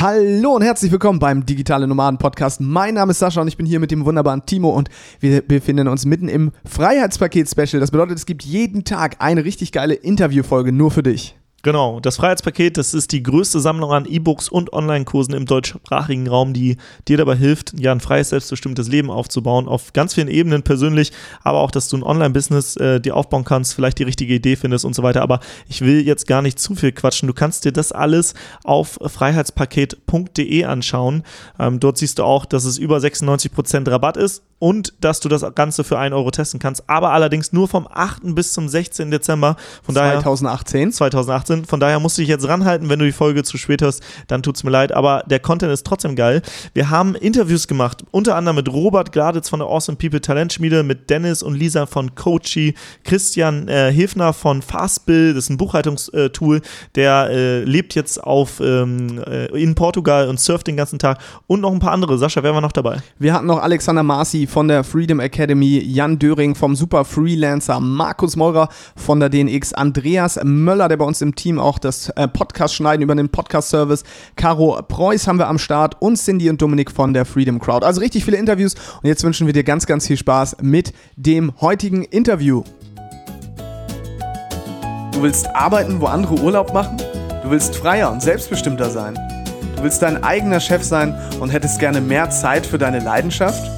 Hallo und herzlich willkommen beim Digitale Nomaden Podcast. Mein Name ist Sascha und ich bin hier mit dem wunderbaren Timo und wir befinden uns mitten im Freiheitspaket Special. Das bedeutet, es gibt jeden Tag eine richtig geile Interviewfolge nur für dich. Genau, das Freiheitspaket, das ist die größte Sammlung an E-Books und Online-Kursen im deutschsprachigen Raum, die dir dabei hilft, ja, ein freies, selbstbestimmtes Leben aufzubauen, auf ganz vielen Ebenen persönlich, aber auch, dass du ein Online-Business äh, dir aufbauen kannst, vielleicht die richtige Idee findest und so weiter. Aber ich will jetzt gar nicht zu viel quatschen. Du kannst dir das alles auf freiheitspaket.de anschauen. Ähm, dort siehst du auch, dass es über 96% Rabatt ist und dass du das Ganze für 1 Euro testen kannst, aber allerdings nur vom 8. bis zum 16. Dezember. Von 2018. Daher, 2018. Von daher musst du dich jetzt ranhalten, wenn du die Folge zu spät hast, dann tut's mir leid, aber der Content ist trotzdem geil. Wir haben Interviews gemacht, unter anderem mit Robert Gladitz von der Awesome People Talentschmiede, mit Dennis und Lisa von Coachy, Christian äh, Hilfner von Fastbill, das ist ein Buchhaltungstool, der äh, lebt jetzt auf ähm, äh, in Portugal und surft den ganzen Tag und noch ein paar andere. Sascha, wer war noch dabei? Wir hatten noch Alexander Marci von der Freedom Academy, Jan Döring vom Super Freelancer, Markus Meurer von der DNX, Andreas Möller, der bei uns im Team auch das äh, Podcast schneiden über den Podcast-Service, Caro Preuß haben wir am Start und Cindy und Dominik von der Freedom Crowd. Also richtig viele Interviews und jetzt wünschen wir dir ganz, ganz viel Spaß mit dem heutigen Interview. Du willst arbeiten, wo andere Urlaub machen? Du willst freier und selbstbestimmter sein? Du willst dein eigener Chef sein und hättest gerne mehr Zeit für deine Leidenschaft?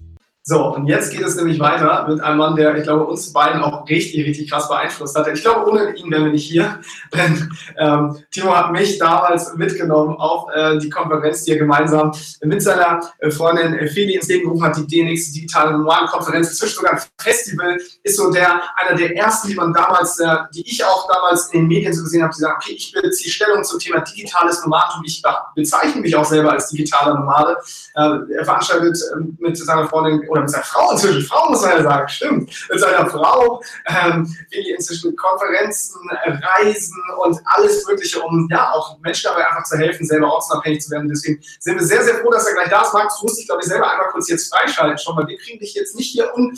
So, und jetzt geht es nämlich weiter mit einem Mann, der, ich glaube, uns beiden auch richtig, richtig krass beeinflusst hat. Ich glaube, ohne ihn wären wir nicht hier. Denn ähm, Timo hat mich damals mitgenommen auf äh, die Konferenz, die er gemeinsam mit seiner äh, Freundin äh, Feli ins Leben gerufen hat, die DNX Digitale Nomadenkonferenz. Sogar ein Festival, ist so der, einer der ersten, die man damals, äh, die ich auch damals in den Medien so gesehen habe, die sagen, okay, ich beziehe Stellung zum Thema digitales Nomadentum. Ich bezeichne mich auch selber als digitaler Nomade. Äh, er veranstaltet ähm, mit seiner Freundin oder mit seiner Frau inzwischen, Frau muss man ja sagen, stimmt, mit seiner Frau, ähm, wie inzwischen Konferenzen, Reisen und alles Mögliche, um ja auch Menschen dabei einfach zu helfen, selber ortsunabhängig zu werden. Deswegen sind wir sehr, sehr froh, dass er gleich da ist. Markus, du musst dich, glaube ich, selber einmal kurz jetzt freischalten schon, weil wir kriegen dich jetzt nicht hier un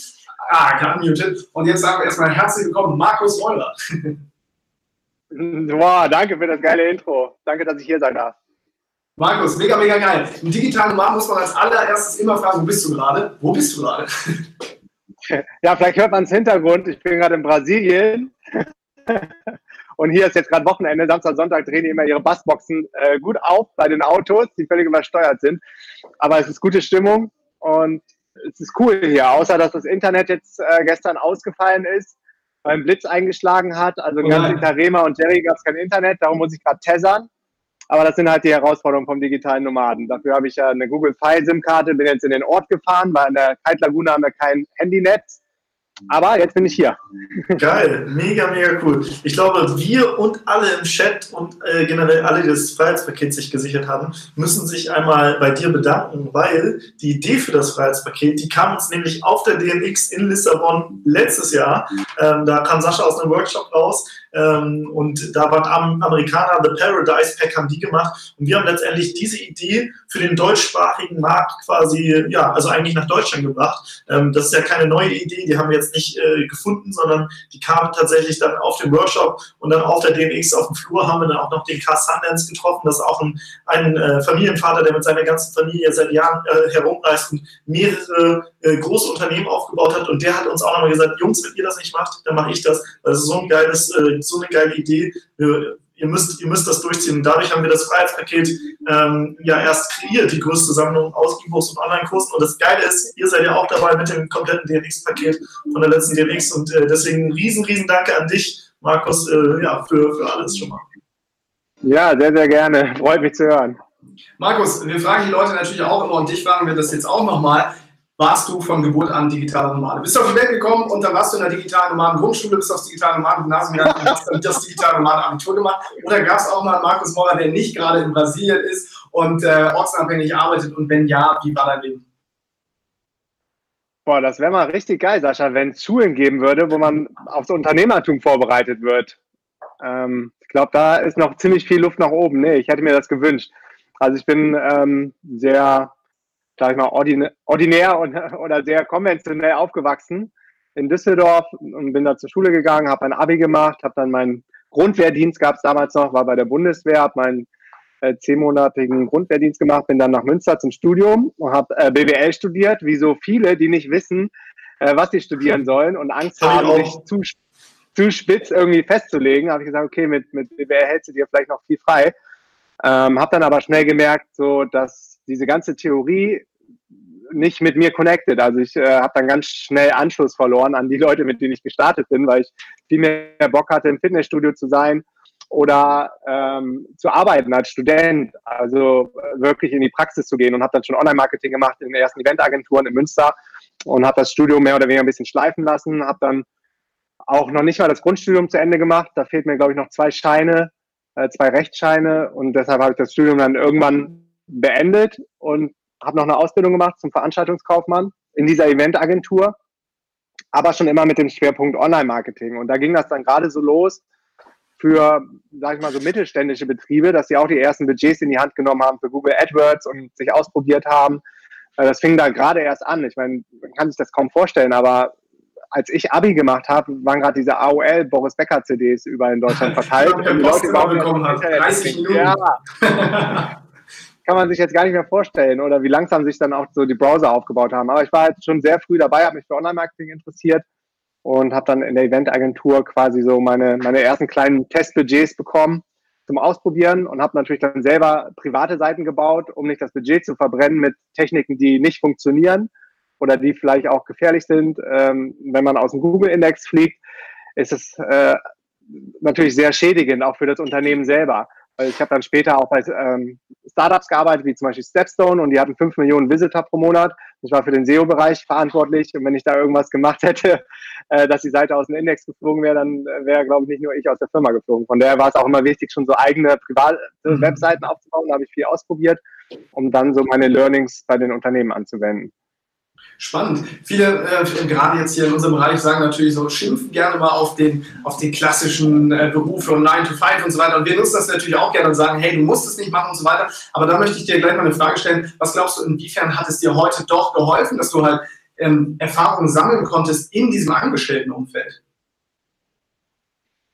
ah, unmuted. Und jetzt sagen wir erstmal herzlich willkommen, Markus Meurer. Wow, danke für das geile Intro. Danke, dass ich hier sein darf. Markus, mega, mega geil. Im digitalen Markt muss man als allererstes immer fragen, wo bist du gerade? Wo bist du gerade? Ja, vielleicht hört man es Hintergrund. Ich bin gerade in Brasilien. Und hier ist jetzt gerade Wochenende. Samstag, Sonntag drehen die immer ihre Bassboxen äh, gut auf bei den Autos, die völlig übersteuert sind. Aber es ist gute Stimmung und es ist cool hier, außer dass das Internet jetzt äh, gestern ausgefallen ist, beim Blitz eingeschlagen hat. Also oh ganz hinter Rema und Jerry gab es kein Internet, darum muss ich gerade tessern. Aber das sind halt die Herausforderungen vom digitalen Nomaden. Dafür habe ich ja eine Google Fi SIM-Karte, bin jetzt in den Ort gefahren, weil in der Kite Laguna haben wir kein Handynetz. Aber jetzt bin ich hier. Geil, mega, mega cool. Ich glaube, wir und alle im Chat und äh, generell alle, die das Freiheitspaket sich gesichert haben, müssen sich einmal bei dir bedanken, weil die Idee für das Freiheitspaket, die kam uns nämlich auf der DNX in Lissabon letztes Jahr. Ähm, da kam Sascha aus einem Workshop raus ähm, und da waren Amerikaner, The Paradise Pack haben die gemacht. Und wir haben letztendlich diese Idee für den deutschsprachigen Markt quasi, ja, also eigentlich nach Deutschland gebracht. Ähm, das ist ja keine neue Idee, die haben wir jetzt nicht äh, gefunden, sondern die kamen tatsächlich dann auf dem Workshop und dann auf der DMX auf dem Flur haben wir dann auch noch den Carl Sundance getroffen. Das ist auch ein, ein äh, Familienvater, der mit seiner ganzen Familie seit Jahren äh, herumreist und mehrere äh, große Unternehmen aufgebaut hat. Und der hat uns auch nochmal gesagt, Jungs, wenn ihr das nicht macht, dann mache ich das. Das ist so ein geiles, äh, so eine geile Idee. Wir, ihr müsst, ihr müsst das durchziehen. Und dadurch haben wir das Freiheitspaket ähm, ja erst kreiert, die größte Sammlung aus E-Books und Online-Kursen. Und das Geile ist, ihr seid ja auch dabei mit dem kompletten DNX-Paket von der letzten DNX. Und äh, deswegen riesen, riesen Danke an dich, Markus, äh, ja, für, für alles schon mal. Ja, sehr, sehr gerne. Freut mich zu hören. Markus, wir fragen die Leute natürlich auch immer und dich fragen wir das jetzt auch nochmal warst du von Geburt an digitaler Nomade. Bist du auf die Welt gekommen und dann warst du in der digitalen Nomaden Grundschule, bist aufs digitale Nomaden Gymnasium gegangen und hast dann das digitale Nomaden Abitur gemacht. Oder gab es auch mal einen Markus Maurer, der nicht gerade in Brasilien ist und äh, ortsunabhängig arbeitet und wenn ja, wie war dein Leben? Boah, das wäre mal richtig geil, Sascha, wenn es Schulen geben würde, wo man aufs Unternehmertum vorbereitet wird. Ähm, ich glaube, da ist noch ziemlich viel Luft nach oben. Nee, ich hätte mir das gewünscht. Also ich bin ähm, sehr, sag ich mal, ordinär und, oder sehr konventionell aufgewachsen in Düsseldorf und bin da zur Schule gegangen, habe ein Abi gemacht, habe dann meinen Grundwehrdienst gab es damals noch, war bei der Bundeswehr, habe meinen äh, zehnmonatigen Grundwehrdienst gemacht, bin dann nach Münster zum Studium und habe äh, BWL studiert, wie so viele, die nicht wissen, äh, was sie studieren sollen und Angst haben, sich zu, zu spitz irgendwie festzulegen. Habe ich gesagt, okay, mit, mit BWL hältst du dir vielleicht noch viel frei. Ähm, habe dann aber schnell gemerkt, so dass diese ganze Theorie nicht mit mir connected. Also ich äh, habe dann ganz schnell Anschluss verloren an die Leute, mit denen ich gestartet bin, weil ich viel mehr Bock hatte, im Fitnessstudio zu sein oder ähm, zu arbeiten als Student, also äh, wirklich in die Praxis zu gehen und habe dann schon Online-Marketing gemacht in den ersten Eventagenturen in Münster und habe das Studium mehr oder weniger ein bisschen schleifen lassen, habe dann auch noch nicht mal das Grundstudium zu Ende gemacht. Da fehlt mir, glaube ich, noch zwei Scheine, äh, zwei Rechtsscheine und deshalb habe ich das Studium dann irgendwann beendet und habe noch eine Ausbildung gemacht zum Veranstaltungskaufmann in dieser Eventagentur, aber schon immer mit dem Schwerpunkt Online-Marketing. Und da ging das dann gerade so los für, sage ich mal, so mittelständische Betriebe, dass sie auch die ersten Budgets in die Hand genommen haben für Google AdWords und sich ausprobiert haben. Äh, das fing da gerade erst an. Ich meine, man kann sich das kaum vorstellen, aber als ich Abi gemacht habe, waren gerade diese AOL Boris Becker CDs überall in Deutschland verteilt. und die Leute überhaupt bekommen hat. 30 Minuten. Ja. kann man sich jetzt gar nicht mehr vorstellen oder wie langsam sich dann auch so die Browser aufgebaut haben. Aber ich war halt schon sehr früh dabei, habe mich für Online-Marketing interessiert und habe dann in der Eventagentur quasi so meine, meine ersten kleinen Testbudgets bekommen zum Ausprobieren und habe natürlich dann selber private Seiten gebaut, um nicht das Budget zu verbrennen mit Techniken, die nicht funktionieren oder die vielleicht auch gefährlich sind. Ähm, wenn man aus dem Google-Index fliegt, ist es äh, natürlich sehr schädigend, auch für das Unternehmen selber. Ich habe dann später auch bei ähm, Startups gearbeitet, wie zum Beispiel Stepstone, und die hatten 5 Millionen Visitor pro Monat. Ich war für den SEO-Bereich verantwortlich. Und wenn ich da irgendwas gemacht hätte, äh, dass die Seite aus dem Index geflogen wäre, dann äh, wäre, glaube ich, nicht nur ich aus der Firma geflogen. Von daher war es auch immer wichtig, schon so eigene private mhm. Webseiten aufzubauen. Da habe ich viel ausprobiert, um dann so meine Learnings bei den Unternehmen anzuwenden. Spannend. Viele, äh, gerade jetzt hier in unserem Bereich, sagen natürlich so, schimpfen gerne mal auf den, auf den klassischen äh, Beruf von 9 to 5 und so weiter. Und wir nutzen das natürlich auch gerne und sagen, hey, du musst es nicht machen und so weiter. Aber da möchte ich dir gleich mal eine Frage stellen. Was glaubst du, inwiefern hat es dir heute doch geholfen, dass du halt ähm, Erfahrungen sammeln konntest in diesem Angestelltenumfeld?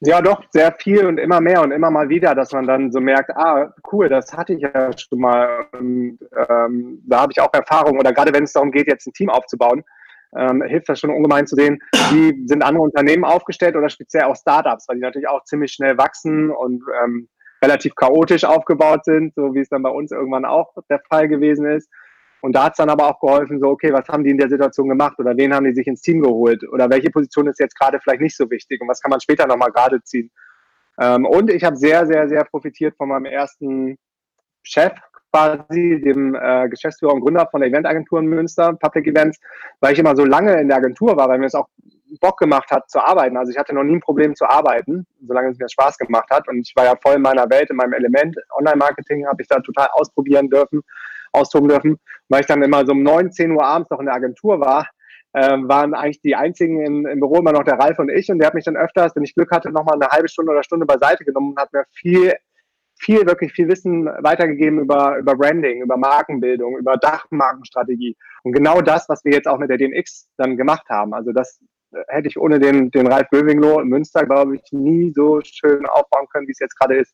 Ja, doch, sehr viel und immer mehr und immer mal wieder, dass man dann so merkt, ah, cool, das hatte ich ja schon mal. Und, ähm, da habe ich auch Erfahrung. Oder gerade wenn es darum geht, jetzt ein Team aufzubauen, ähm, hilft das schon ungemein zu sehen, wie sind andere Unternehmen aufgestellt oder speziell auch Startups, weil die natürlich auch ziemlich schnell wachsen und ähm, relativ chaotisch aufgebaut sind, so wie es dann bei uns irgendwann auch der Fall gewesen ist. Und da hat es dann aber auch geholfen, so, okay, was haben die in der Situation gemacht oder wen haben die sich ins Team geholt oder welche Position ist jetzt gerade vielleicht nicht so wichtig und was kann man später nochmal gerade ziehen. Ähm, und ich habe sehr, sehr, sehr profitiert von meinem ersten Chef quasi, dem äh, Geschäftsführer und Gründer von der Eventagentur in Münster, Public Events, weil ich immer so lange in der Agentur war, weil mir es auch Bock gemacht hat zu arbeiten. Also ich hatte noch nie ein Problem zu arbeiten, solange es mir Spaß gemacht hat. Und ich war ja voll in meiner Welt, in meinem Element. Online-Marketing habe ich da total ausprobieren dürfen austoben dürfen. Weil ich dann immer so um 9, 10 Uhr abends noch in der Agentur war, äh, waren eigentlich die einzigen im, im, Büro immer noch der Ralf und ich. Und der hat mich dann öfters, wenn ich Glück hatte, nochmal eine halbe Stunde oder Stunde beiseite genommen und hat mir viel, viel, wirklich viel Wissen weitergegeben über, über Branding, über Markenbildung, über Dachmarkenstrategie. Und genau das, was wir jetzt auch mit der DNX dann gemacht haben. Also das äh, hätte ich ohne den, den Ralf Böwinglo in Münster, glaube ich, nie so schön aufbauen können, wie es jetzt gerade ist.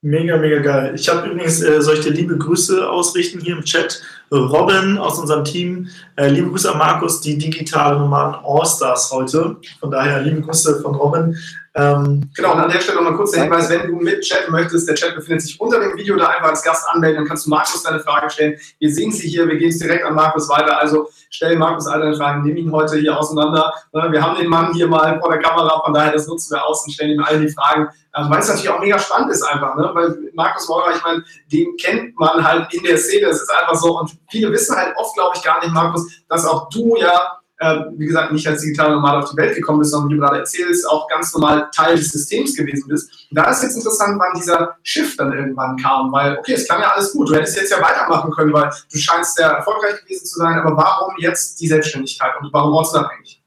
Mega, mega geil. Ich habe übrigens, äh, soll ich dir liebe Grüße ausrichten hier im Chat? Robin aus unserem Team, äh, liebe Grüße an Markus, die digitale Nomaden Allstars heute. Von daher liebe Grüße von Robin. Ähm, genau, und an der Stelle nochmal kurz der Hinweis, wenn du mitchatten möchtest, der Chat befindet sich unter dem Video, da einfach als Gast anmelden, dann kannst du Markus deine Frage stellen. Wir sehen sie hier, wir gehen es direkt an Markus weiter. Also stell Markus all deine Fragen, nimm ihn heute hier auseinander. Ne, wir haben den Mann hier mal vor der Kamera, von daher das nutzen wir aus und stellen ihm all die Fragen, ähm, weil es natürlich auch mega spannend ist einfach, ne? weil Markus Meurer, ich meine, den kennt man halt in der Szene, es ist einfach so und viele wissen halt oft, glaube ich, gar nicht, Markus, dass auch du ja äh, wie gesagt, nicht als digitaler Nomade auf die Welt gekommen bist, sondern wie du gerade erzählst, auch ganz normal Teil des Systems gewesen bist. Und da ist jetzt interessant, wann dieser Shift dann irgendwann kam, weil, okay, es klang ja alles gut. Du hättest jetzt ja weitermachen können, weil du scheinst sehr erfolgreich gewesen zu sein, aber warum jetzt die Selbstständigkeit und warum eigentlich?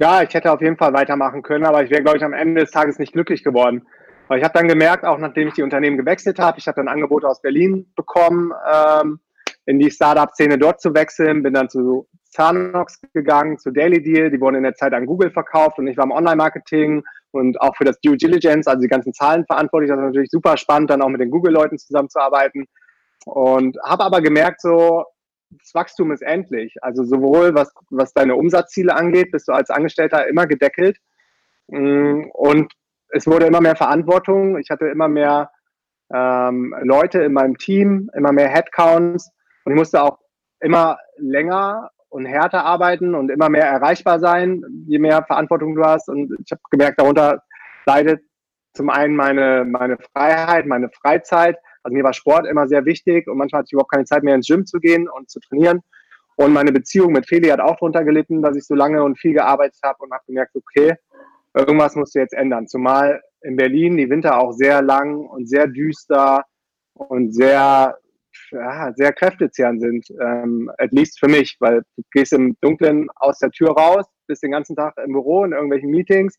Ja, ich hätte auf jeden Fall weitermachen können, aber ich wäre, glaube ich, am Ende des Tages nicht glücklich geworden. Weil ich habe dann gemerkt, auch nachdem ich die Unternehmen gewechselt habe, ich habe dann Angebote aus Berlin bekommen, ähm, in die Startup-Szene dort zu wechseln, bin dann zu Zanox gegangen, zu Daily Deal, die wurden in der Zeit an Google verkauft und ich war im Online-Marketing und auch für das Due Diligence, also die ganzen Zahlen verantwortlich. Das ist natürlich super spannend, dann auch mit den Google-Leuten zusammenzuarbeiten. Und habe aber gemerkt, so, das Wachstum ist endlich. Also sowohl was, was deine Umsatzziele angeht, bist du als Angestellter immer gedeckelt. Mm, und es wurde immer mehr Verantwortung. Ich hatte immer mehr ähm, Leute in meinem Team, immer mehr Headcounts. Und ich musste auch immer länger und härter arbeiten und immer mehr erreichbar sein, je mehr Verantwortung du hast. Und ich habe gemerkt, darunter leidet zum einen meine, meine Freiheit, meine Freizeit. Also mir war Sport immer sehr wichtig und manchmal hatte ich überhaupt keine Zeit mehr ins Gym zu gehen und zu trainieren. Und meine Beziehung mit Feli hat auch darunter gelitten, dass ich so lange und viel gearbeitet habe und habe gemerkt, okay, irgendwas musst du jetzt ändern. Zumal in Berlin die Winter auch sehr lang und sehr düster und sehr, ja, sehr kräftezehrend sind, ähm, at least für mich, weil du gehst im Dunkeln aus der Tür raus, bist den ganzen Tag im Büro in irgendwelchen Meetings,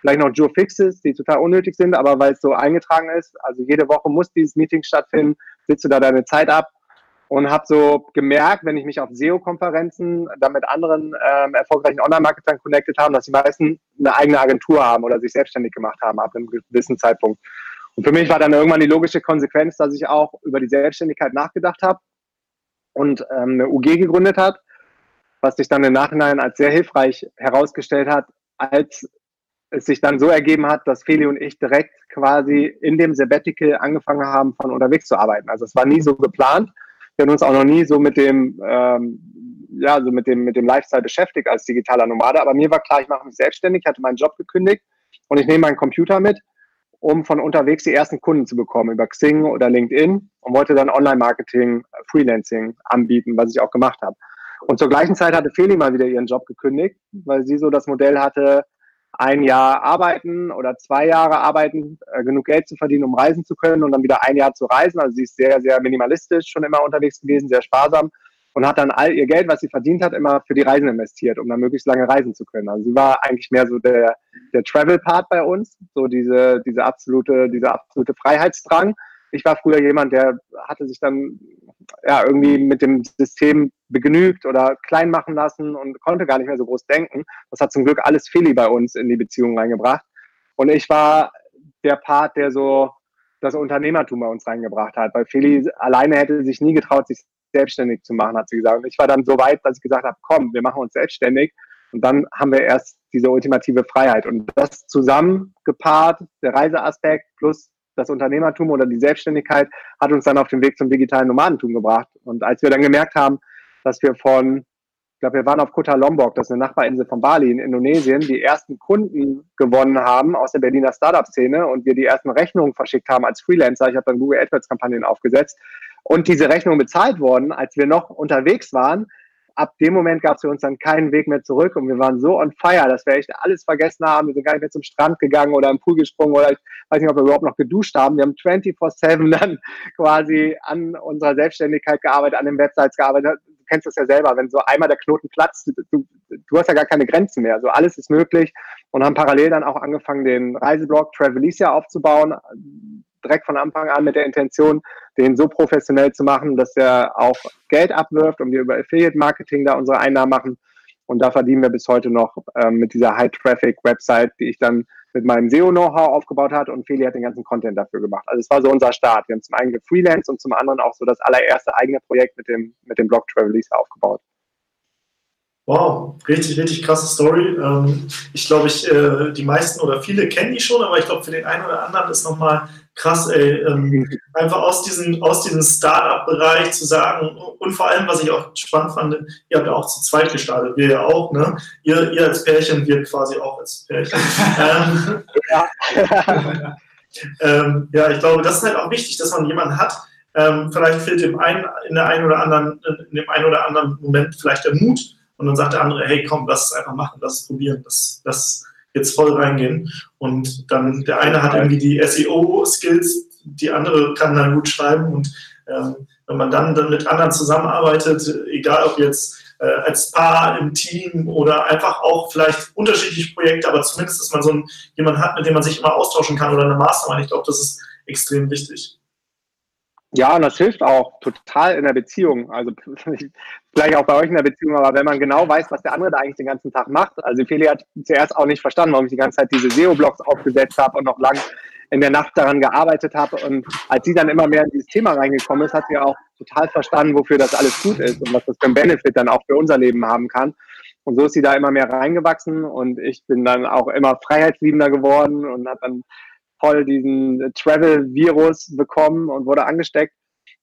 vielleicht noch Joe Fixes, die total unnötig sind, aber weil es so eingetragen ist, also jede Woche muss dieses Meeting stattfinden, sitzt du da deine Zeit ab und habe so gemerkt, wenn ich mich auf SEO-Konferenzen dann mit anderen ähm, erfolgreichen Online-Marketern connected habe, dass die meisten eine eigene Agentur haben oder sich selbstständig gemacht haben ab einem gewissen Zeitpunkt. Und für mich war dann irgendwann die logische Konsequenz, dass ich auch über die Selbstständigkeit nachgedacht habe und ähm, eine UG gegründet hat, was sich dann im Nachhinein als sehr hilfreich herausgestellt hat, als es sich dann so ergeben hat, dass Feli und ich direkt quasi in dem Sabbatical angefangen haben, von unterwegs zu arbeiten. Also es war nie so geplant. Wir haben uns auch noch nie so mit dem, ähm, ja, so mit dem, mit dem Lifestyle beschäftigt als digitaler Nomade. Aber mir war klar, ich mache mich selbstständig, hatte meinen Job gekündigt und ich nehme meinen Computer mit, um von unterwegs die ersten Kunden zu bekommen über Xing oder LinkedIn und wollte dann Online-Marketing, Freelancing anbieten, was ich auch gemacht habe. Und zur gleichen Zeit hatte Feli mal wieder ihren Job gekündigt, weil sie so das Modell hatte, ein Jahr arbeiten oder zwei Jahre arbeiten, äh, genug Geld zu verdienen, um reisen zu können und dann wieder ein Jahr zu reisen. Also sie ist sehr, sehr minimalistisch schon immer unterwegs gewesen, sehr sparsam und hat dann all ihr Geld, was sie verdient hat, immer für die Reisen investiert, um dann möglichst lange reisen zu können. Also sie war eigentlich mehr so der, der Travel-Part bei uns, so diese, diese absolute, dieser absolute Freiheitsdrang. Ich war früher jemand, der hatte sich dann ja irgendwie mit dem System begnügt oder klein machen lassen und konnte gar nicht mehr so groß denken. Das hat zum Glück alles Feli bei uns in die Beziehung reingebracht. Und ich war der Part, der so das Unternehmertum bei uns reingebracht hat, weil Feli alleine hätte sich nie getraut, sich selbstständig zu machen, hat sie gesagt. Und ich war dann so weit, dass ich gesagt habe, komm, wir machen uns selbstständig. Und dann haben wir erst diese ultimative Freiheit. Und das zusammen gepaart, der Reiseaspekt plus das Unternehmertum oder die Selbstständigkeit hat uns dann auf den Weg zum digitalen Nomadentum gebracht. Und als wir dann gemerkt haben, dass wir von, ich glaube, wir waren auf Kota Lombok, das ist eine Nachbarinsel von Bali in Indonesien, die ersten Kunden gewonnen haben aus der Berliner Startup-Szene und wir die ersten Rechnungen verschickt haben als Freelancer. Ich habe dann Google AdWords-Kampagnen aufgesetzt und diese Rechnungen bezahlt wurden, als wir noch unterwegs waren, ab dem Moment gab es für uns dann keinen Weg mehr zurück und wir waren so on fire, dass wir echt alles vergessen haben. Wir sind gar nicht mehr zum Strand gegangen oder im Pool gesprungen oder ich weiß nicht, ob wir überhaupt noch geduscht haben. Wir haben 24-7 dann quasi an unserer Selbstständigkeit gearbeitet, an den Websites gearbeitet. Du kennst das ja selber, wenn so einmal der Knoten platzt, du, du hast ja gar keine Grenzen mehr. So alles ist möglich und haben parallel dann auch angefangen, den Reiseblog Travelicia aufzubauen direkt von Anfang an mit der Intention, den so professionell zu machen, dass er auch Geld abwirft und wir über Affiliate-Marketing da unsere Einnahmen machen. Und da verdienen wir bis heute noch ähm, mit dieser High-Traffic-Website, die ich dann mit meinem SEO-Know-how aufgebaut hat und Feli hat den ganzen Content dafür gemacht. Also es war so unser Start. Wir haben zum einen gefreelanced und zum anderen auch so das allererste eigene Projekt mit dem, mit dem Blog Travelisa aufgebaut. Wow, richtig, richtig krasse Story. Ähm, ich glaube, ich, äh, die meisten oder viele kennen die schon, aber ich glaube, für den einen oder anderen ist nochmal krass, ey. Ähm, einfach aus diesem, aus diesem Startup-Bereich zu sagen und vor allem, was ich auch spannend fand, ihr habt ja auch zu zweit gestartet, wir ja auch, ne? Ihr, ihr als Pärchen, wir quasi auch als Pärchen. ähm, ja. ähm, ja, ich glaube, das ist halt auch wichtig, dass man jemanden hat, ähm, vielleicht fehlt dem einen in der einen oder anderen, in dem einen oder anderen Moment vielleicht der Mut, und dann sagt der andere, hey komm, lass es einfach machen, lass es probieren, lass, lass jetzt voll reingehen. Und dann der eine hat irgendwie die SEO-Skills, die andere kann dann gut schreiben und ähm, wenn man dann, dann mit anderen zusammenarbeitet, egal ob jetzt äh, als Paar im Team oder einfach auch vielleicht unterschiedliche Projekte, aber zumindest, dass man so einen, jemanden hat, mit dem man sich immer austauschen kann oder eine Mastermind. Ich glaube, das ist extrem wichtig. Ja, und das hilft auch total in der Beziehung. Also vielleicht auch bei euch in der Beziehung, aber wenn man genau weiß, was der andere da eigentlich den ganzen Tag macht. Also Feli hat zuerst auch nicht verstanden, warum ich die ganze Zeit diese SEO-Blogs aufgesetzt habe und noch lang in der Nacht daran gearbeitet habe. Und als sie dann immer mehr in dieses Thema reingekommen ist, hat sie auch total verstanden, wofür das alles gut ist und was das für ein Benefit dann auch für unser Leben haben kann. Und so ist sie da immer mehr reingewachsen und ich bin dann auch immer freiheitsliebender geworden und habe dann voll diesen Travel-Virus bekommen und wurde angesteckt.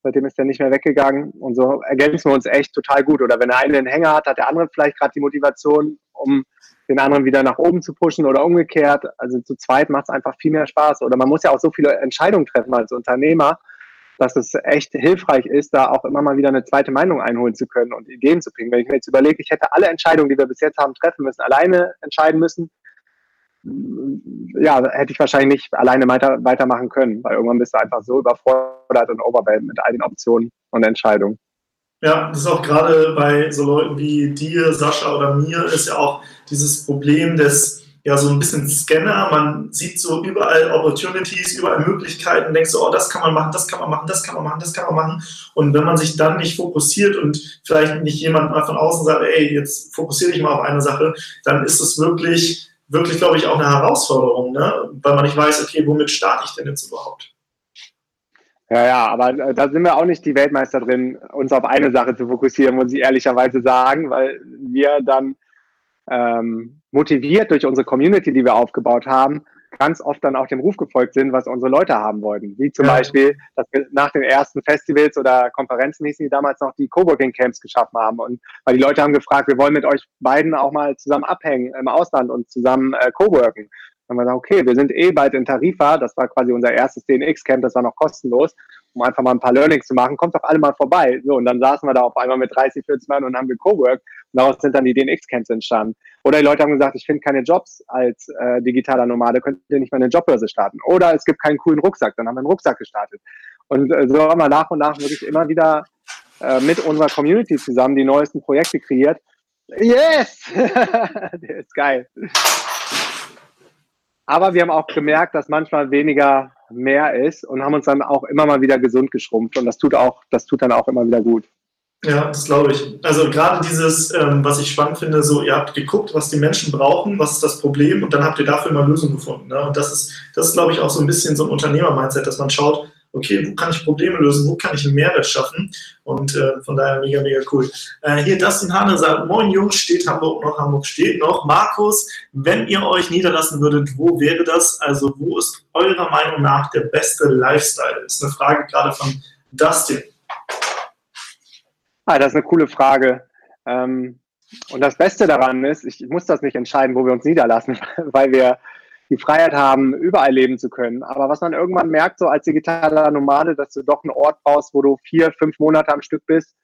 Seitdem ist er nicht mehr weggegangen und so ergänzen wir uns echt total gut. Oder wenn der eine einen Hänger hat, hat der andere vielleicht gerade die Motivation, um den anderen wieder nach oben zu pushen oder umgekehrt. Also zu zweit macht es einfach viel mehr Spaß. Oder man muss ja auch so viele Entscheidungen treffen als Unternehmer, dass es echt hilfreich ist, da auch immer mal wieder eine zweite Meinung einholen zu können und Ideen zu bringen. Wenn ich mir jetzt überlege, ich hätte alle Entscheidungen, die wir bis jetzt haben, treffen müssen, alleine entscheiden müssen, ja, hätte ich wahrscheinlich nicht alleine weiter, weitermachen können, weil irgendwann bist du einfach so überfordert und overwhelmed mit all den Optionen und Entscheidungen. Ja, das ist auch gerade bei so Leuten wie dir, Sascha oder mir, ist ja auch dieses Problem des, ja, so ein bisschen Scanner. Man sieht so überall Opportunities, überall Möglichkeiten, denkt so, oh, das kann man machen, das kann man machen, das kann man machen, das kann man machen. Und wenn man sich dann nicht fokussiert und vielleicht nicht jemand mal von außen sagt, ey, jetzt fokussiere dich mal auf eine Sache, dann ist es wirklich, wirklich, glaube ich, auch eine Herausforderung, ne? weil man nicht weiß, okay, womit starte ich denn jetzt überhaupt? Ja, ja, aber äh, da sind wir auch nicht die Weltmeister drin, uns auf eine Sache zu fokussieren, muss ich ehrlicherweise sagen, weil wir dann ähm, motiviert durch unsere Community, die wir aufgebaut haben, ganz oft dann auch dem Ruf gefolgt sind, was unsere Leute haben wollten. Wie zum ja. Beispiel, dass wir nach den ersten Festivals oder Konferenzen hießen die damals noch die Coworking Camps geschaffen haben. Und weil die Leute haben gefragt, wir wollen mit euch beiden auch mal zusammen abhängen im Ausland und zusammen äh, coworken. Dann haben wir gesagt, okay, wir sind eh bald in Tarifa, das war quasi unser erstes DNX-Camp, das war noch kostenlos, um einfach mal ein paar Learnings zu machen, kommt doch alle mal vorbei. So, und dann saßen wir da auf einmal mit 30, 40 Mann und haben gecoworked daraus sind dann die DNX-Camps entstanden. Oder die Leute haben gesagt, ich finde keine Jobs als äh, digitaler Nomade, könnt ihr nicht mal eine Jobbörse starten. Oder es gibt keinen coolen Rucksack, dann haben wir einen Rucksack gestartet. Und äh, so haben wir nach und nach wirklich immer wieder äh, mit unserer Community zusammen die neuesten Projekte kreiert. Yes! Der ist geil. Aber wir haben auch gemerkt, dass manchmal weniger mehr ist und haben uns dann auch immer mal wieder gesund geschrumpft. Und das tut auch, das tut dann auch immer wieder gut. Ja, das glaube ich. Also gerade dieses, ähm, was ich spannend finde, so ihr habt geguckt, was die Menschen brauchen, was ist das Problem und dann habt ihr dafür immer Lösungen gefunden. Ne? Und das ist, das ist, glaube ich, auch so ein bisschen so ein Unternehmer-Mindset, dass man schaut, okay, wo kann ich Probleme lösen, wo kann ich einen Mehrwert schaffen und äh, von daher mega, mega cool. Äh, hier Dustin Hane sagt, moin Jungs, steht Hamburg noch, Hamburg steht noch. Markus, wenn ihr euch niederlassen würdet, wo wäre das? Also wo ist eurer Meinung nach der beste Lifestyle? Das ist eine Frage gerade von Dustin. Ah, das ist eine coole Frage. Ähm, und das Beste daran ist, ich muss das nicht entscheiden, wo wir uns niederlassen, weil wir die Freiheit haben, überall leben zu können. Aber was man irgendwann merkt, so als digitaler Nomade, dass du doch einen Ort brauchst, wo du vier, fünf Monate am Stück bist.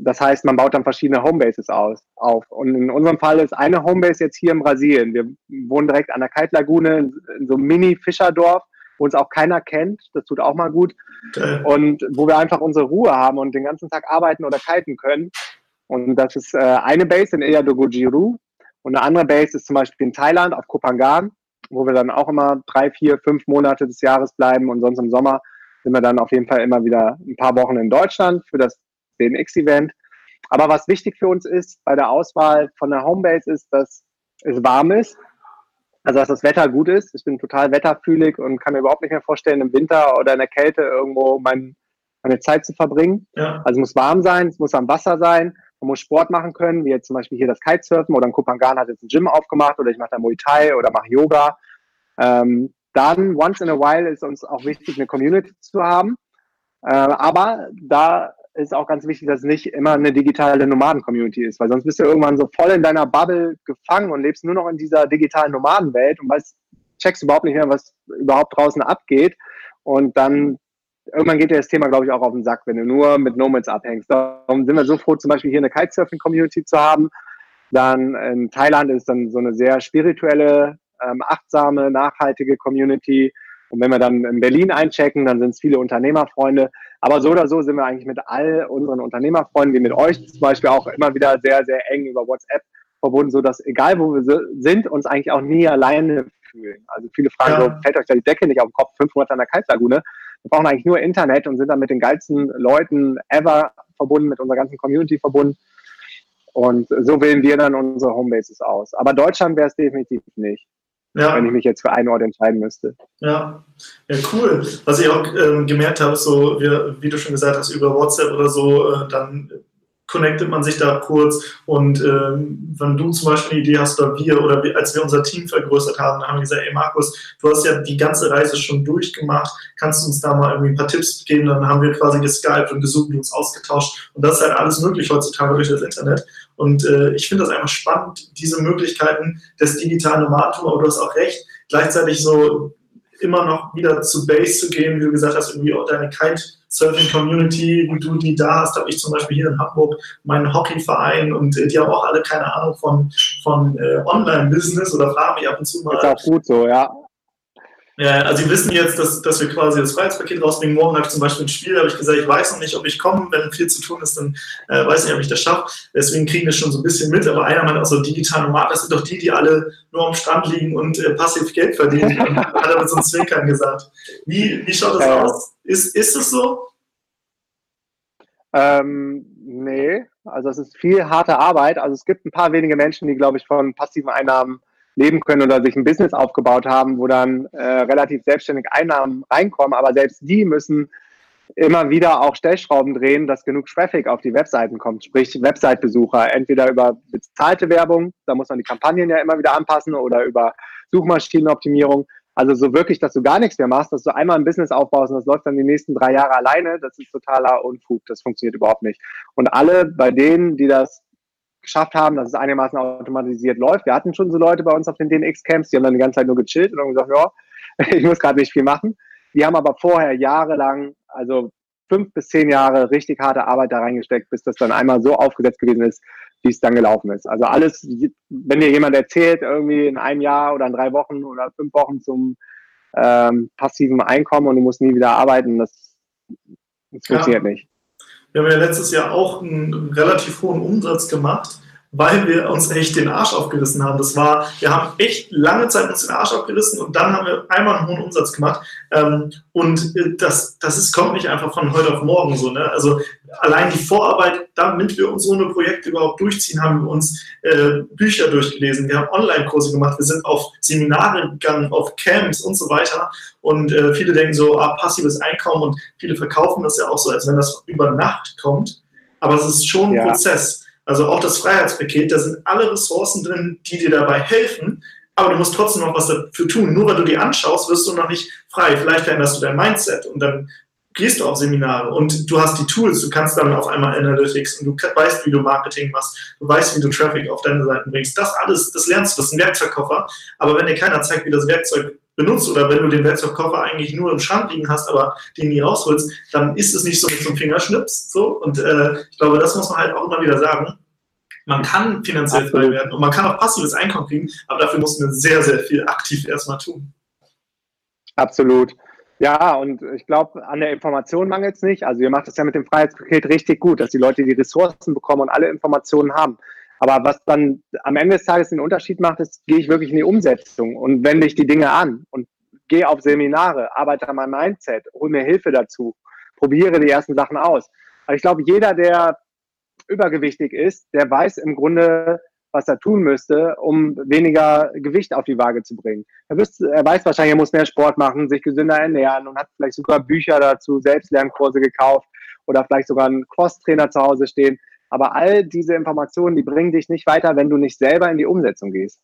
Das heißt, man baut dann verschiedene Homebases aus, auf. Und in unserem Fall ist eine Homebase jetzt hier in Brasilien. Wir wohnen direkt an der Kaltlagune in, in so einem Mini-Fischerdorf, wo uns auch keiner kennt. Das tut auch mal gut. Okay. Und wo wir einfach unsere Ruhe haben und den ganzen Tag arbeiten oder kiten können. Und das ist äh, eine Base in Eyadogujiru. Und eine andere Base ist zum Beispiel in Thailand auf Kopangan wo wir dann auch immer drei, vier, fünf Monate des Jahres bleiben und sonst im Sommer sind wir dann auf jeden Fall immer wieder ein paar Wochen in Deutschland für das DNX-Event. Aber was wichtig für uns ist bei der Auswahl von der Homebase ist, dass es warm ist, also dass das Wetter gut ist. Ich bin total wetterfühlig und kann mir überhaupt nicht mehr vorstellen, im Winter oder in der Kälte irgendwo mein, meine Zeit zu verbringen. Ja. Also es muss warm sein, es muss am Wasser sein man muss Sport machen können, wie jetzt zum Beispiel hier das Kitesurfen oder ein Kopangan hat jetzt ein Gym aufgemacht oder ich mache da Muay Thai oder mache Yoga. Ähm, dann, once in a while, ist uns auch wichtig, eine Community zu haben. Äh, aber da ist auch ganz wichtig, dass es nicht immer eine digitale Nomaden-Community ist, weil sonst bist du irgendwann so voll in deiner Bubble gefangen und lebst nur noch in dieser digitalen Nomadenwelt und weißt, checkst überhaupt nicht mehr, was überhaupt draußen abgeht. Und dann irgendwann geht dir das Thema, glaube ich, auch auf den Sack, wenn du nur mit Nomads abhängst. Darum sind wir so froh, zum Beispiel hier eine Kitesurfing-Community zu haben, Dann in Thailand ist dann so eine sehr spirituelle, ähm, achtsame, nachhaltige Community. Und wenn wir dann in Berlin einchecken, dann sind es viele Unternehmerfreunde. Aber so oder so sind wir eigentlich mit all unseren Unternehmerfreunden, wie mit euch zum Beispiel auch immer wieder sehr, sehr eng über WhatsApp verbunden, so dass egal wo wir sind, uns eigentlich auch nie alleine fühlen. Also viele fragen ja. so, fällt euch da die Decke nicht auf den Kopf, fünf Monate an der Kaltlagune? Wir brauchen eigentlich nur Internet und sind dann mit den geilsten Leuten ever verbunden, mit unserer ganzen Community verbunden. Und so wählen wir dann unsere Homebases aus. Aber Deutschland wäre es definitiv nicht. Ja. Wenn ich mich jetzt für einen Ort entscheiden müsste. Ja, ja cool. Was ich auch ähm, gemerkt habe, so wie, wie, du schon gesagt hast, über WhatsApp oder so, äh, dann connectet man sich da kurz und ähm, wenn du zum Beispiel eine Idee hast oder wir oder wir, als wir unser Team vergrößert haben, haben wir gesagt, ey Markus, du hast ja die ganze Reise schon durchgemacht, kannst du uns da mal irgendwie ein paar Tipps geben? Dann haben wir quasi geskypt und gesucht und uns ausgetauscht und das ist halt alles möglich heutzutage durch das Internet und äh, ich finde das einfach spannend, diese Möglichkeiten des digitalen Nomadtums, aber du hast auch recht, gleichzeitig so immer noch wieder zu Base zu gehen, wie du gesagt hast, irgendwie auch deine Kitesurfing-Community, wie du die da hast, habe ich zum Beispiel hier in Hamburg meinen Hockeyverein und äh, die haben auch alle keine Ahnung von, von äh, Online-Business oder fragen mich ab und zu mal. Ist auch gut so, ja. Ja, also Sie wissen jetzt, dass, dass wir quasi das Freiheitspaket rausbringen. Morgen habe ich zum Beispiel ein Spiel, da habe ich gesagt, ich weiß noch nicht, ob ich komme. Wenn viel zu tun ist, dann äh, weiß ich nicht, ob ich das schaffe. Deswegen kriegen wir schon so ein bisschen mit. Aber einer meint auch so digital normal, das sind doch die, die alle nur am Strand liegen und äh, passiv Geld verdienen. hat er mit so einem Zwinkern gesagt. Wie, wie schaut das äh, aus? Ist, ist es so? Ähm, nee, also es ist viel harte Arbeit. Also es gibt ein paar wenige Menschen, die, glaube ich, von passiven Einnahmen leben können oder sich ein Business aufgebaut haben, wo dann äh, relativ selbstständig Einnahmen reinkommen. Aber selbst die müssen immer wieder auch Stellschrauben drehen, dass genug Traffic auf die Webseiten kommt, sprich Website-Besucher, entweder über bezahlte Werbung, da muss man die Kampagnen ja immer wieder anpassen, oder über Suchmaschinenoptimierung. Also so wirklich, dass du gar nichts mehr machst, dass du einmal ein Business aufbaust und das läuft dann die nächsten drei Jahre alleine, das ist totaler Unfug, das funktioniert überhaupt nicht. Und alle bei denen, die das geschafft haben, dass es einigermaßen automatisiert läuft. Wir hatten schon so Leute bei uns auf den DNX-Camps, die haben dann die ganze Zeit nur gechillt und haben gesagt, ja, ich muss gerade nicht viel machen. Die haben aber vorher jahrelang, also fünf bis zehn Jahre richtig harte Arbeit da reingesteckt, bis das dann einmal so aufgesetzt gewesen ist, wie es dann gelaufen ist. Also alles, wenn dir jemand erzählt, irgendwie in einem Jahr oder in drei Wochen oder fünf Wochen zum ähm, passiven Einkommen und du musst nie wieder arbeiten, das, das funktioniert ja. nicht. Wir haben ja letztes Jahr auch einen relativ hohen Umsatz gemacht, weil wir uns echt den Arsch aufgerissen haben. Das war, wir haben echt lange Zeit uns den Arsch aufgerissen und dann haben wir einmal einen hohen Umsatz gemacht. Ähm, und äh, das, das ist, kommt nicht einfach von heute auf morgen so. Ne? Also allein die Vorarbeit, damit wir uns so eine Projekte überhaupt durchziehen, haben wir uns äh, Bücher durchgelesen, wir haben Online-Kurse gemacht, wir sind auf Seminare gegangen, auf Camps und so weiter. Und äh, viele denken so, ah, passives Einkommen und viele verkaufen das ja auch so, als wenn das über Nacht kommt. Aber es ist schon ein ja. Prozess. Also auch das Freiheitspaket, da sind alle Ressourcen drin, die dir dabei helfen, aber du musst trotzdem noch was dafür tun. Nur weil du die anschaust, wirst du noch nicht frei. Vielleicht veränderst du dein Mindset und dann gehst du auf Seminare und du hast die Tools, du kannst dann auf einmal Analytics und du weißt, wie du Marketing machst, du weißt, wie du Traffic auf deine Seiten bringst. Das alles, das lernst du, das ist ein Werkzeugkoffer. Aber wenn dir keiner zeigt, wie das Werkzeug benutzt oder wenn du den Werkzeugkoffer eigentlich nur im Schrank liegen hast, aber den nie rausholst, dann ist es nicht so mit so einem Fingerschnips. So. Und äh, ich glaube, das muss man halt auch immer wieder sagen. Man kann finanziell frei werden und man kann auch passives Einkommen kriegen, aber dafür muss man sehr, sehr viel aktiv erstmal tun. Absolut. Ja, und ich glaube, an der Information mangelt es nicht. Also ihr macht es ja mit dem Freiheitspaket richtig gut, dass die Leute die Ressourcen bekommen und alle Informationen haben. Aber was dann am Ende des Tages den Unterschied macht, ist, gehe ich wirklich in die Umsetzung und wende ich die Dinge an und gehe auf Seminare, arbeite an meinem Mindset, hole mir Hilfe dazu, probiere die ersten Sachen aus. Aber ich glaube, jeder, der übergewichtig ist, der weiß im Grunde, was er tun müsste, um weniger Gewicht auf die Waage zu bringen. Er, wüsste, er weiß wahrscheinlich, er muss mehr Sport machen, sich gesünder ernähren und hat vielleicht sogar Bücher dazu, Selbstlernkurse gekauft oder vielleicht sogar einen Cross-Trainer zu Hause stehen. Aber all diese Informationen, die bringen dich nicht weiter, wenn du nicht selber in die Umsetzung gehst.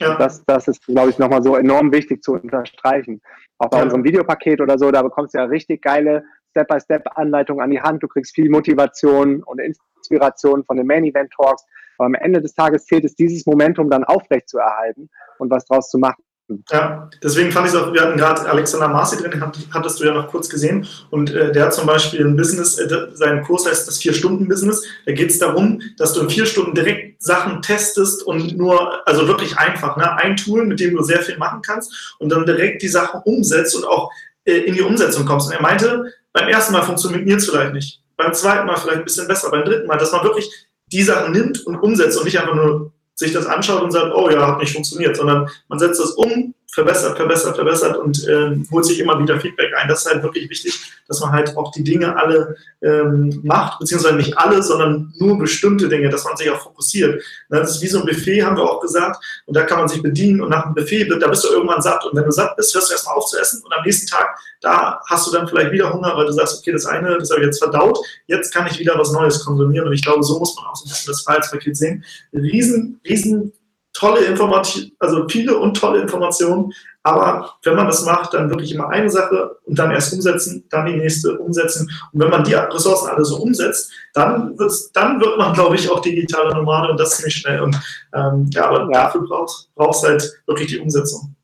Ja. Das, das ist, glaube ich, nochmal so enorm wichtig zu unterstreichen. Auch bei ja. unserem Videopaket oder so, da bekommst du ja richtig geile Step-by-Step-Anleitungen an die Hand. Du kriegst viel Motivation und Inspiration von den Main-Event-Talks. Aber am Ende des Tages zählt es, dieses Momentum dann aufrecht zu erhalten und was draus zu machen. Ja, deswegen fand ich es auch, wir hatten gerade Alexander Marci drin, hattest du ja noch kurz gesehen. Und äh, der hat zum Beispiel ein Business, äh, sein Kurs heißt das Vier-Stunden-Business. Da geht es darum, dass du in vier Stunden direkt Sachen testest und nur, also wirklich einfach, ne? ein Tool, mit dem du sehr viel machen kannst und dann direkt die Sachen umsetzt und auch äh, in die Umsetzung kommst. Und er meinte, beim ersten Mal funktioniert es vielleicht nicht, beim zweiten Mal vielleicht ein bisschen besser, beim dritten Mal, dass man wirklich die Sachen nimmt und umsetzt und nicht einfach nur sich das anschaut und sagt, oh ja, hat nicht funktioniert, sondern man setzt das um, verbessert, verbessert, verbessert und äh, holt sich immer wieder Feedback ein. Das ist halt wirklich wichtig, dass man halt auch die Dinge alle ähm, macht, beziehungsweise nicht alle, sondern nur bestimmte Dinge, dass man sich auch fokussiert. Ne, das ist wie so ein Buffet, haben wir auch gesagt, und da kann man sich bedienen und nach dem Buffet, da bist du irgendwann satt. Und wenn du satt bist, hörst du erstmal auf zu essen und am nächsten Tag, da hast du dann vielleicht wieder Hunger, weil du sagst, okay, das eine, das habe ich jetzt verdaut, jetzt kann ich wieder was Neues konsumieren. Und ich glaube, so muss man auch so ein bisschen das Freiheitspaket sehen. Riesen, riesen tolle Informationen, also viele und tolle Informationen. Aber wenn man das macht, dann wirklich immer eine Sache und dann erst umsetzen, dann die nächste umsetzen. Und wenn man die Ressourcen alle so umsetzt, dann, wird's, dann wird man, glaube ich, auch digitale Nomade und das ziemlich schnell. Und ähm, ja, aber ja. dafür braucht es halt wirklich die Umsetzung.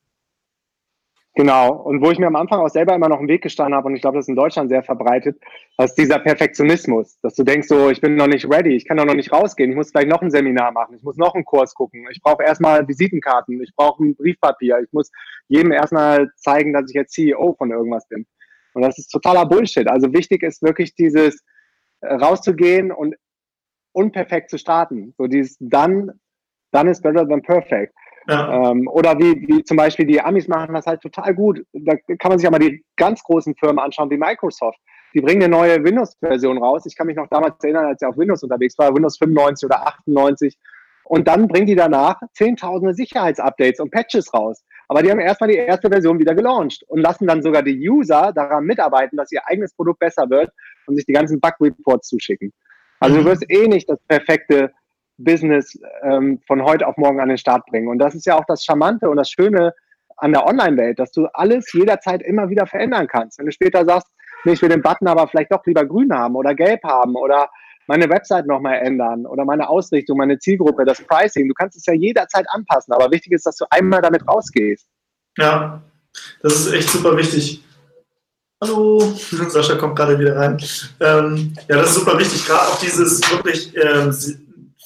Genau. Und wo ich mir am Anfang auch selber immer noch einen Weg gestanden habe, und ich glaube, das ist in Deutschland sehr verbreitet, ist dieser Perfektionismus, dass du denkst, so, ich bin noch nicht ready, ich kann doch noch nicht rausgehen, ich muss vielleicht noch ein Seminar machen, ich muss noch einen Kurs gucken, ich brauche erstmal Visitenkarten, ich brauche ein Briefpapier, ich muss jedem erstmal zeigen, dass ich jetzt CEO von irgendwas bin. Und das ist totaler Bullshit. Also wichtig ist wirklich dieses äh, rauszugehen und unperfekt zu starten. So dieses dann, dann ist better than perfect. Ja. Ähm, oder wie, wie zum Beispiel die Amis machen das halt total gut. Da kann man sich aber die ganz großen Firmen anschauen, wie Microsoft. Die bringen eine neue Windows-Version raus. Ich kann mich noch damals erinnern, als ich auf Windows unterwegs war, Windows 95 oder 98. Und dann bringen die danach zehntausende Sicherheitsupdates und Patches raus. Aber die haben erstmal die erste Version wieder gelauncht und lassen dann sogar die User daran mitarbeiten, dass ihr eigenes Produkt besser wird und sich die ganzen Bug-Reports zuschicken. Also mhm. du wirst eh nicht das perfekte Business ähm, von heute auf morgen an den Start bringen. Und das ist ja auch das Charmante und das Schöne an der Online-Welt, dass du alles jederzeit immer wieder verändern kannst. Wenn du später sagst, nee, ich will den Button aber vielleicht doch lieber grün haben oder gelb haben oder meine Website nochmal ändern oder meine Ausrichtung, meine Zielgruppe, das Pricing, du kannst es ja jederzeit anpassen. Aber wichtig ist, dass du einmal damit rausgehst. Ja, das ist echt super wichtig. Hallo, Sascha kommt gerade wieder rein. Ähm, ja, das ist super wichtig, gerade auch dieses wirklich äh,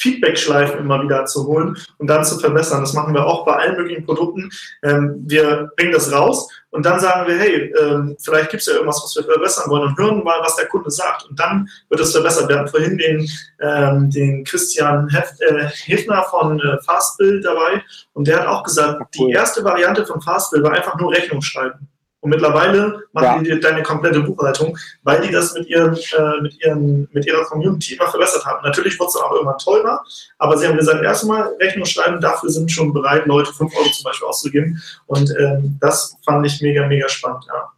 Feedback-Schleifen immer wieder zu holen und dann zu verbessern. Das machen wir auch bei allen möglichen Produkten. Ähm, wir bringen das raus und dann sagen wir, hey, ähm, vielleicht gibt es ja irgendwas, was wir verbessern wollen und hören mal, was der Kunde sagt. Und dann wird es verbessert. Wir hatten vorhin den, ähm, den Christian äh, Hefner von äh, Fastbill dabei und der hat auch gesagt, die erste Variante von Fastbill war einfach nur Rechnung schreiben. Und mittlerweile machen ja. die deine komplette Buchhaltung, weil die das mit, ihren, äh, mit, ihren, mit ihrer Community immer verbessert haben. Natürlich wird es dann auch immer teurer, aber sie haben gesagt, erstmal Rechnung schreiben, dafür sind schon bereit, Leute 5 Euro zum Beispiel auszugeben. Und ähm, das fand ich mega, mega spannend. Ja.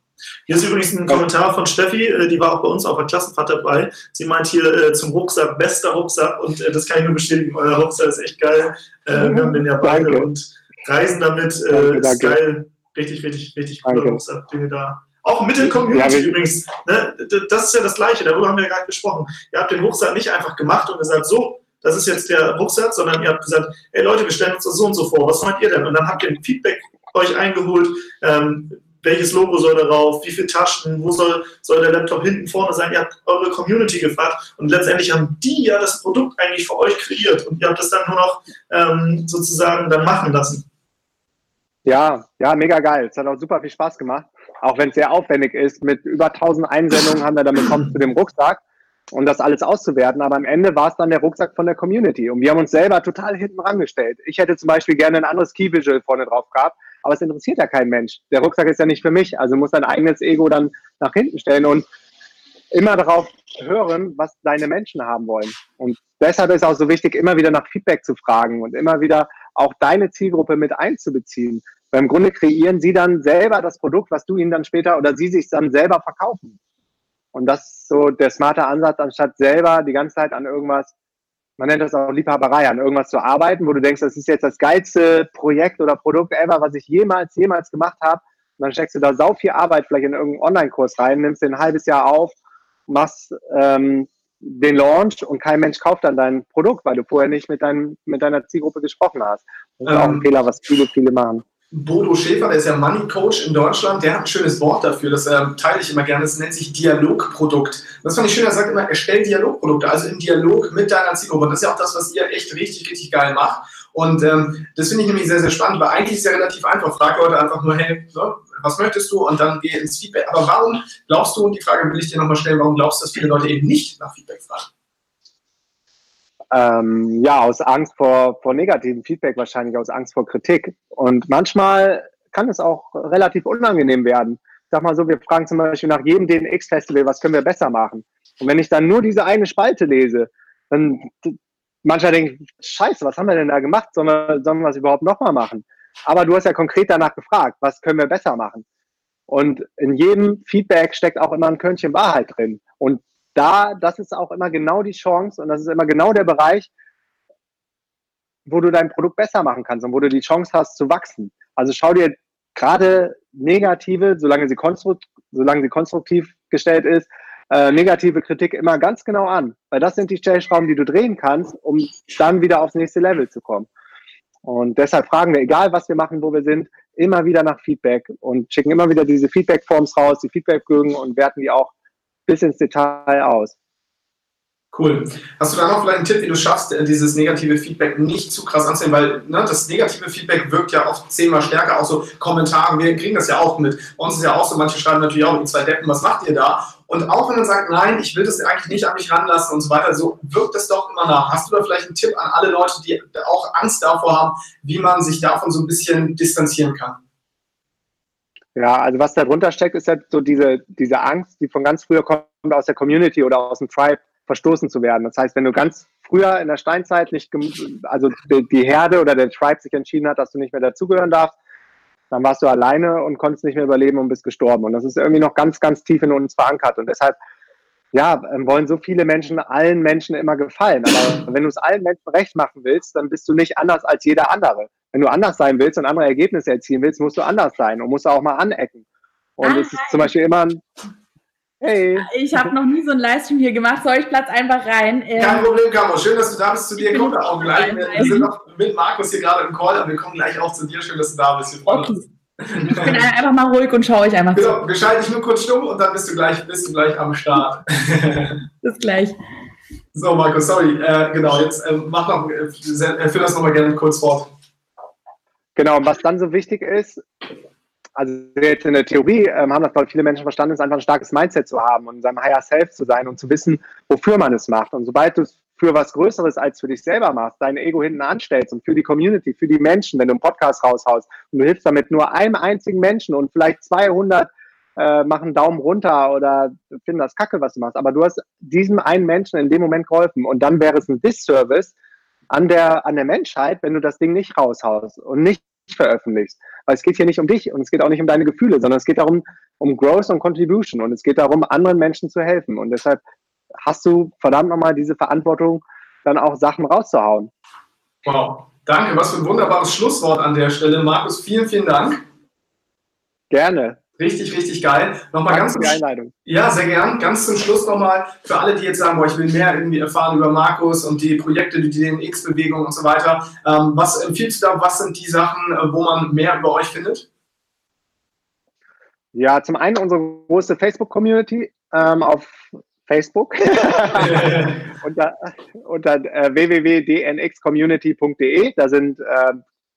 Hier ist übrigens ein Kommentar von Steffi, äh, die war auch bei uns auf der Klassenfahrt dabei. Sie meint hier äh, zum Rucksack, bester Rucksack und äh, das kann ich nur bestätigen, euer Rucksack ist echt geil. Äh, wir haben den ja beide und reisen damit, äh, danke, ist danke. geil richtig, richtig, richtig coole Rucksack, den ihr da. Auch mit der Community ja, übrigens. Ne? Das ist ja das Gleiche, darüber haben wir ja gerade gesprochen. Ihr habt den Rucksack nicht einfach gemacht und gesagt, so, das ist jetzt der Rucksack, sondern ihr habt gesagt, ey Leute, wir stellen uns das so und so vor, was meint ihr denn? Und dann habt ihr ein Feedback euch eingeholt, ähm, welches Logo soll darauf, wie viele Taschen, wo soll, soll der Laptop hinten vorne sein. Ihr habt eure Community gefragt und letztendlich haben die ja das Produkt eigentlich für euch kreiert und ihr habt es dann nur noch ähm, sozusagen dann machen lassen. Ja, ja, mega geil. Es hat auch super viel Spaß gemacht. Auch wenn es sehr aufwendig ist. Mit über 1000 Einsendungen haben wir dann bekommen zu dem Rucksack und das alles auszuwerten. Aber am Ende war es dann der Rucksack von der Community. Und wir haben uns selber total hinten rangestellt. Ich hätte zum Beispiel gerne ein anderes Key Visual vorne drauf gehabt. Aber es interessiert ja kein Mensch. Der Rucksack ist ja nicht für mich. Also muss dein eigenes Ego dann nach hinten stellen und immer darauf hören, was deine Menschen haben wollen. Und deshalb ist auch so wichtig, immer wieder nach Feedback zu fragen und immer wieder auch deine Zielgruppe mit einzubeziehen. Weil im Grunde kreieren sie dann selber das Produkt, was du ihnen dann später oder sie sich dann selber verkaufen. Und das ist so der smarte Ansatz, anstatt selber die ganze Zeit an irgendwas, man nennt das auch Liebhaberei, an irgendwas zu arbeiten, wo du denkst, das ist jetzt das geilste Projekt oder Produkt ever, was ich jemals, jemals gemacht habe. Und dann steckst du da sau viel Arbeit vielleicht in irgendeinen Online-Kurs rein, nimmst den ein halbes Jahr auf, machst ähm, den Launch und kein Mensch kauft dann dein Produkt, weil du vorher nicht mit, dein, mit deiner Zielgruppe gesprochen hast. Das ist ähm, auch ein ähm, Fehler, was viele, viele machen. Bodo Schäfer, der ist ja Money Coach in Deutschland, der hat ein schönes Wort dafür, das äh, teile ich immer gerne, das nennt sich Dialogprodukt. Das fand ich schön, er sagt immer, erstell Dialogprodukte, also im Dialog mit deiner Zielgruppe. Das ist ja auch das, was ihr echt richtig, richtig geil macht. Und ähm, das finde ich nämlich sehr, sehr spannend, weil eigentlich ist es ja relativ einfach. Frag Leute einfach nur, hey, so, was möchtest du? Und dann geh ins Feedback. Aber warum glaubst du, und die Frage will ich dir nochmal stellen, warum glaubst du, dass viele Leute eben nicht nach Feedback fragen? Ähm, ja, aus Angst vor, vor negativem Feedback wahrscheinlich, aus Angst vor Kritik. Und manchmal kann es auch relativ unangenehm werden. sag mal so, wir fragen zum Beispiel nach jedem DNX-Festival, was können wir besser machen? Und wenn ich dann nur diese eine Spalte lese, dann manchmal denke ich, scheiße, was haben wir denn da gemacht? Sollen wir, sollen wir das überhaupt nochmal machen? Aber du hast ja konkret danach gefragt, was können wir besser machen? Und in jedem Feedback steckt auch immer ein Körnchen Wahrheit drin. Und da, das ist auch immer genau die Chance und das ist immer genau der Bereich, wo du dein Produkt besser machen kannst und wo du die Chance hast zu wachsen. Also schau dir gerade negative, solange sie, solange sie konstruktiv gestellt ist, äh, negative Kritik immer ganz genau an, weil das sind die Stellschrauben, die du drehen kannst, um dann wieder aufs nächste Level zu kommen. Und deshalb fragen wir, egal was wir machen, wo wir sind, immer wieder nach Feedback und schicken immer wieder diese Feedback-Forms raus, die Feedback-Bögen und werten die auch bis ins Detail aus. Cool. Hast du da noch vielleicht einen Tipp, wie du schaffst, äh, dieses negative Feedback nicht zu krass anzunehmen? Weil ne, das negative Feedback wirkt ja oft zehnmal stärker, auch so Kommentare. Wir kriegen das ja auch mit. Bei uns ist ja auch so, manche schreiben natürlich auch, die zwei Deppen, was macht ihr da? Und auch wenn man sagt, nein, ich will das eigentlich nicht an mich ranlassen und so weiter, so wirkt das doch immer nach. Hast du da vielleicht einen Tipp an alle Leute, die auch Angst davor haben, wie man sich davon so ein bisschen distanzieren kann? Ja, also was darunter steckt, ist halt so diese, diese Angst, die von ganz früher kommt aus der Community oder aus dem Tribe verstoßen zu werden. Das heißt, wenn du ganz früher in der Steinzeit nicht, also die, die Herde oder der Tribe sich entschieden hat, dass du nicht mehr dazugehören darfst, dann warst du alleine und konntest nicht mehr überleben und bist gestorben. Und das ist irgendwie noch ganz, ganz tief in uns verankert. Und deshalb, ja, ähm, wollen so viele Menschen allen Menschen immer gefallen. Aber wenn du es allen Menschen recht machen willst, dann bist du nicht anders als jeder andere wenn du anders sein willst und andere Ergebnisse erzielen willst, musst du anders sein und musst auch mal anecken. Und ah, es ist zum Beispiel immer ein Hey. Ich habe noch nie so einen Livestream hier gemacht. Soll ich Platz einfach rein? Ähm, Kein Problem, Caro. Schön, dass du da bist. Zu dir kommen wir auch gleich. Wir sind noch mit Markus hier gerade im Call, aber wir kommen gleich auch zu dir. Schön, dass du da bist. okay. Ich bin einfach mal ruhig und schaue euch einfach genau, Wir schalten dich nur kurz stumm und dann bist du gleich, bist du gleich am Start. Bis gleich. So, Markus, sorry. Äh, genau, jetzt äh, mach noch, äh, führ das nochmal gerne kurz fort. Genau, und was dann so wichtig ist, also jetzt in der Theorie ähm, haben das, glaube viele Menschen verstanden, ist einfach ein starkes Mindset zu haben und in seinem Higher Self zu sein und zu wissen, wofür man es macht. Und sobald du es für was Größeres als für dich selber machst, dein Ego hinten anstellst und für die Community, für die Menschen, wenn du einen Podcast raushaust und du hilfst damit nur einem einzigen Menschen und vielleicht 200 äh, machen Daumen runter oder finden das kacke, was du machst, aber du hast diesem einen Menschen in dem Moment geholfen und dann wäre es ein Disservice, an der, an der Menschheit, wenn du das Ding nicht raushaust und nicht veröffentlichst. Weil es geht hier nicht um dich und es geht auch nicht um deine Gefühle, sondern es geht darum, um Growth und Contribution und es geht darum, anderen Menschen zu helfen. Und deshalb hast du verdammt nochmal diese Verantwortung, dann auch Sachen rauszuhauen. Wow, danke, was für ein wunderbares Schlusswort an der Stelle. Markus, vielen, vielen Dank. Gerne. Richtig, richtig geil. Nochmal ganz die Einleitung. Ja, sehr gern. Ganz zum Schluss nochmal für alle, die jetzt sagen, boah, ich will mehr irgendwie erfahren über Markus und die Projekte, die DNX-Bewegung und so weiter. Ähm, was empfiehlst du da? Was sind die Sachen, äh, wo man mehr über euch findet? Ja, zum einen unsere große Facebook-Community ähm, auf Facebook unter, unter äh, www.dnxcommunity.de. Da sind äh,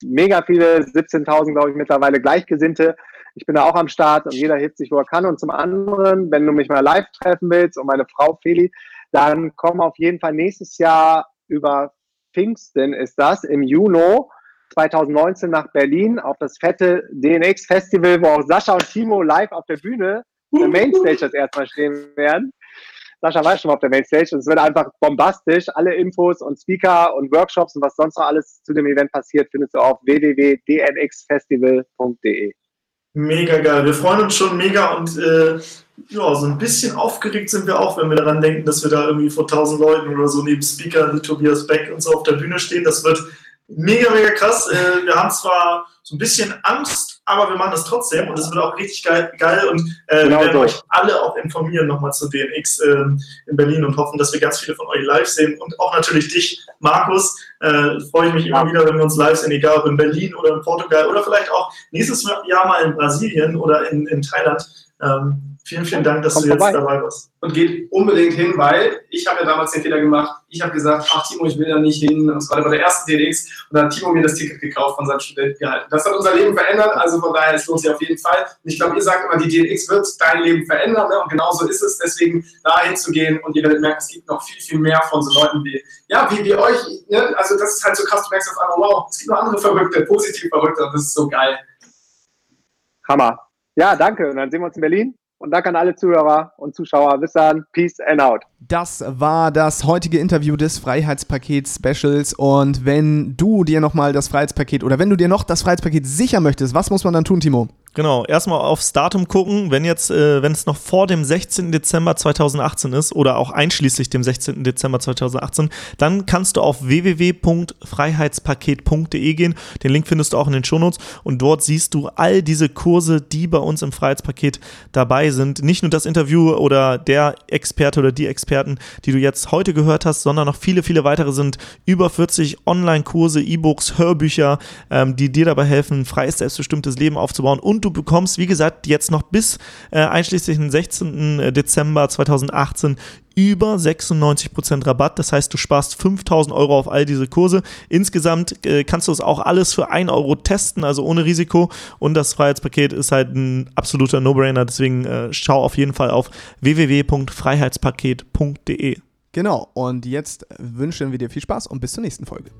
mega viele, 17.000 glaube ich mittlerweile Gleichgesinnte, ich bin da auch am Start und jeder hilft sich, wo er kann. Und zum anderen, wenn du mich mal live treffen willst und meine Frau Feli, dann komm auf jeden Fall nächstes Jahr über Pfingsten ist das, im Juni 2019 nach Berlin auf das fette DNX Festival, wo auch Sascha und Timo live auf der Bühne, der Mainstage das erstmal stehen werden. Sascha mal auf der Mainstage und es wird einfach bombastisch. Alle Infos und Speaker und Workshops und was sonst noch alles zu dem Event passiert, findest du auf www.dnxfestival.de. Mega geil. Wir freuen uns schon mega und äh, ja, so ein bisschen aufgeregt sind wir auch, wenn wir daran denken, dass wir da irgendwie vor tausend Leuten oder so neben Speaker wie Tobias Beck und so auf der Bühne stehen. Das wird mega, mega krass. Äh, wir haben zwar so ein bisschen Angst aber wir machen das trotzdem und es wird auch richtig geil, geil und äh, genau wir werden so. euch alle auch informieren nochmal zu DNX äh, in Berlin und hoffen, dass wir ganz viele von euch live sehen und auch natürlich dich, Markus. Äh, freue ich mich immer wieder, wenn wir uns live sehen, egal ob in Berlin oder in Portugal oder vielleicht auch nächstes Jahr mal in Brasilien oder in, in Thailand. Ähm, Vielen, vielen Dank, dass Kommt du jetzt vorbei. dabei warst. Und geht unbedingt hin, weil ich habe ja damals den Fehler gemacht. Ich habe gesagt, ach Timo, ich will da nicht hin. Und zwar bei der ersten DDX. Und dann hat Timo mir das Ticket gekauft von seinem Studentengehalt. Das hat unser Leben verändert. Also von daher, es lohnt sich auf jeden Fall. Und ich glaube, ihr sagt immer, die DDX wird dein Leben verändern. Ne? Und genauso ist es. Deswegen da hinzugehen. Und ihr werdet merken, es gibt noch viel, viel mehr von so Leuten wie, ja, wie, wie euch. Ne? Also das ist halt so krass. Du merkst auf einmal, wow, es gibt noch andere Verrückte, positiv Verrückte. Und das ist so geil. Hammer. Ja, danke. Und dann sehen wir uns in Berlin. Und danke an alle Zuhörer und Zuschauer. Bis dann. Peace and out. Das war das heutige Interview des Freiheitspaket Specials. Und wenn du dir nochmal das Freiheitspaket oder wenn du dir noch das Freiheitspaket sichern möchtest, was muss man dann tun, Timo? Genau, erstmal aufs Datum gucken, wenn jetzt, äh, wenn es noch vor dem 16. Dezember 2018 ist oder auch einschließlich dem 16. Dezember 2018, dann kannst du auf www.freiheitspaket.de gehen. Den Link findest du auch in den Shownotes und dort siehst du all diese Kurse, die bei uns im Freiheitspaket dabei sind. Nicht nur das Interview oder der Experte oder die Experten, die du jetzt heute gehört hast, sondern noch viele, viele weitere sind über 40 Online-Kurse, E-Books, Hörbücher, ähm, die dir dabei helfen, freies, selbstbestimmtes Leben aufzubauen und du bekommst, wie gesagt, jetzt noch bis äh, einschließlich den 16. Äh, Dezember 2018 über 96% Rabatt. Das heißt, du sparst 5000 Euro auf all diese Kurse. Insgesamt äh, kannst du es auch alles für 1 Euro testen, also ohne Risiko. Und das Freiheitspaket ist halt ein absoluter No-Brainer. Deswegen äh, schau auf jeden Fall auf www.freiheitspaket.de. Genau, und jetzt wünschen wir dir viel Spaß und bis zur nächsten Folge.